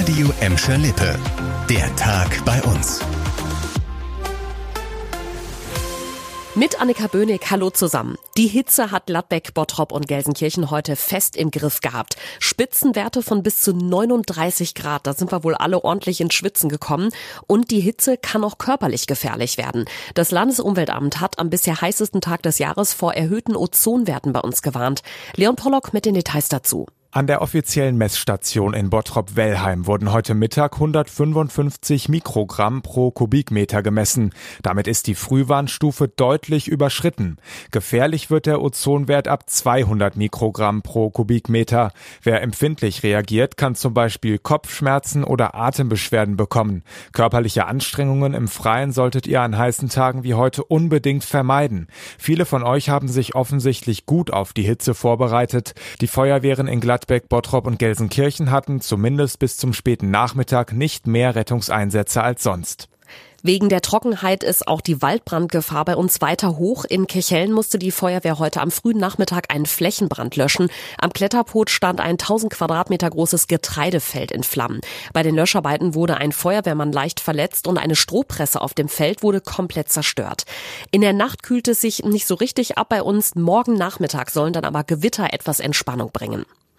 Radio Emscher Lippe. Der Tag bei uns. Mit Annika Böhnig, hallo zusammen. Die Hitze hat Gladbeck, Bottrop und Gelsenkirchen heute fest im Griff gehabt. Spitzenwerte von bis zu 39 Grad, da sind wir wohl alle ordentlich ins Schwitzen gekommen. Und die Hitze kann auch körperlich gefährlich werden. Das Landesumweltamt hat am bisher heißesten Tag des Jahres vor erhöhten Ozonwerten bei uns gewarnt. Leon Pollock mit den Details dazu. An der offiziellen Messstation in Bottrop-Wellheim wurden heute Mittag 155 Mikrogramm pro Kubikmeter gemessen. Damit ist die Frühwarnstufe deutlich überschritten. Gefährlich wird der Ozonwert ab 200 Mikrogramm pro Kubikmeter. Wer empfindlich reagiert, kann zum Beispiel Kopfschmerzen oder Atembeschwerden bekommen. Körperliche Anstrengungen im Freien solltet ihr an heißen Tagen wie heute unbedingt vermeiden. Viele von euch haben sich offensichtlich gut auf die Hitze vorbereitet. Die Feuerwehren in Gladbach Gladbeck, Bottrop und Gelsenkirchen hatten zumindest bis zum späten Nachmittag nicht mehr Rettungseinsätze als sonst. Wegen der Trockenheit ist auch die Waldbrandgefahr bei uns weiter hoch. In Kechellen musste die Feuerwehr heute am frühen Nachmittag einen Flächenbrand löschen. Am Kletterpot stand ein 1000 Quadratmeter großes Getreidefeld in Flammen. Bei den Löscharbeiten wurde ein Feuerwehrmann leicht verletzt und eine Strohpresse auf dem Feld wurde komplett zerstört. In der Nacht kühlt es sich nicht so richtig ab bei uns. Morgen Nachmittag sollen dann aber Gewitter etwas Entspannung bringen.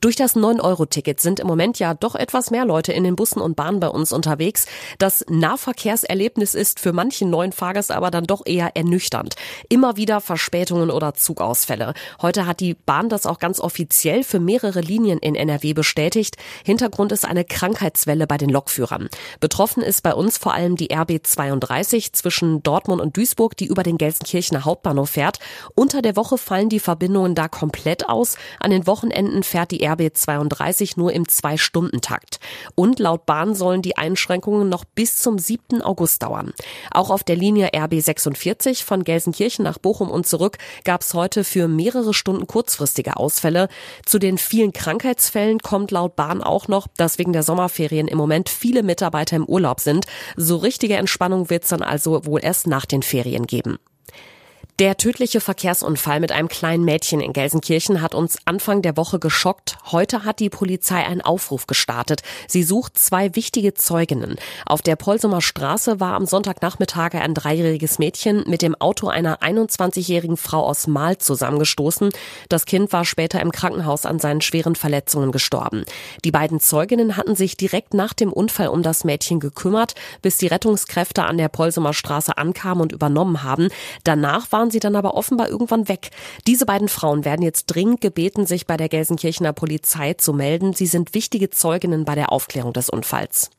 Durch das 9-Euro-Ticket sind im Moment ja doch etwas mehr Leute in den Bussen und Bahnen bei uns unterwegs. Das Nahverkehrserlebnis ist für manchen neuen Fahrgäste aber dann doch eher ernüchternd. Immer wieder Verspätungen oder Zugausfälle. Heute hat die Bahn das auch ganz offiziell für mehrere Linien in NRW bestätigt. Hintergrund ist eine Krankheitswelle bei den Lokführern. Betroffen ist bei uns vor allem die RB 32 zwischen Dortmund und Duisburg, die über den Gelsenkirchener Hauptbahnhof fährt. Unter der Woche fallen die Verbindungen da komplett aus. An den Wochenenden fährt die RB 32 nur im Zwei-Stunden-Takt. Und laut Bahn sollen die Einschränkungen noch bis zum 7. August dauern. Auch auf der Linie RB 46 von Gelsenkirchen nach Bochum und zurück gab es heute für mehrere Stunden kurzfristige Ausfälle. Zu den vielen Krankheitsfällen kommt laut Bahn auch noch, dass wegen der Sommerferien im Moment viele Mitarbeiter im Urlaub sind. So richtige Entspannung wird es dann also wohl erst nach den Ferien geben. Der tödliche Verkehrsunfall mit einem kleinen Mädchen in Gelsenkirchen hat uns Anfang der Woche geschockt. Heute hat die Polizei einen Aufruf gestartet. Sie sucht zwei wichtige Zeuginnen. Auf der Polsumer Straße war am Sonntagnachmittag ein dreijähriges Mädchen mit dem Auto einer 21-jährigen Frau aus Mahl zusammengestoßen. Das Kind war später im Krankenhaus an seinen schweren Verletzungen gestorben. Die beiden Zeuginnen hatten sich direkt nach dem Unfall um das Mädchen gekümmert, bis die Rettungskräfte an der Polsumer Straße ankamen und übernommen haben. Danach waren waren sie dann aber offenbar irgendwann weg. Diese beiden Frauen werden jetzt dringend gebeten, sich bei der Gelsenkirchener Polizei zu melden. Sie sind wichtige Zeuginnen bei der Aufklärung des Unfalls.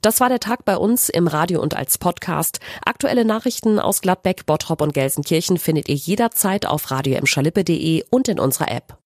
Das war der Tag bei uns im Radio und als Podcast. Aktuelle Nachrichten aus Gladbeck, Bottrop und Gelsenkirchen findet ihr jederzeit auf radio und in unserer App.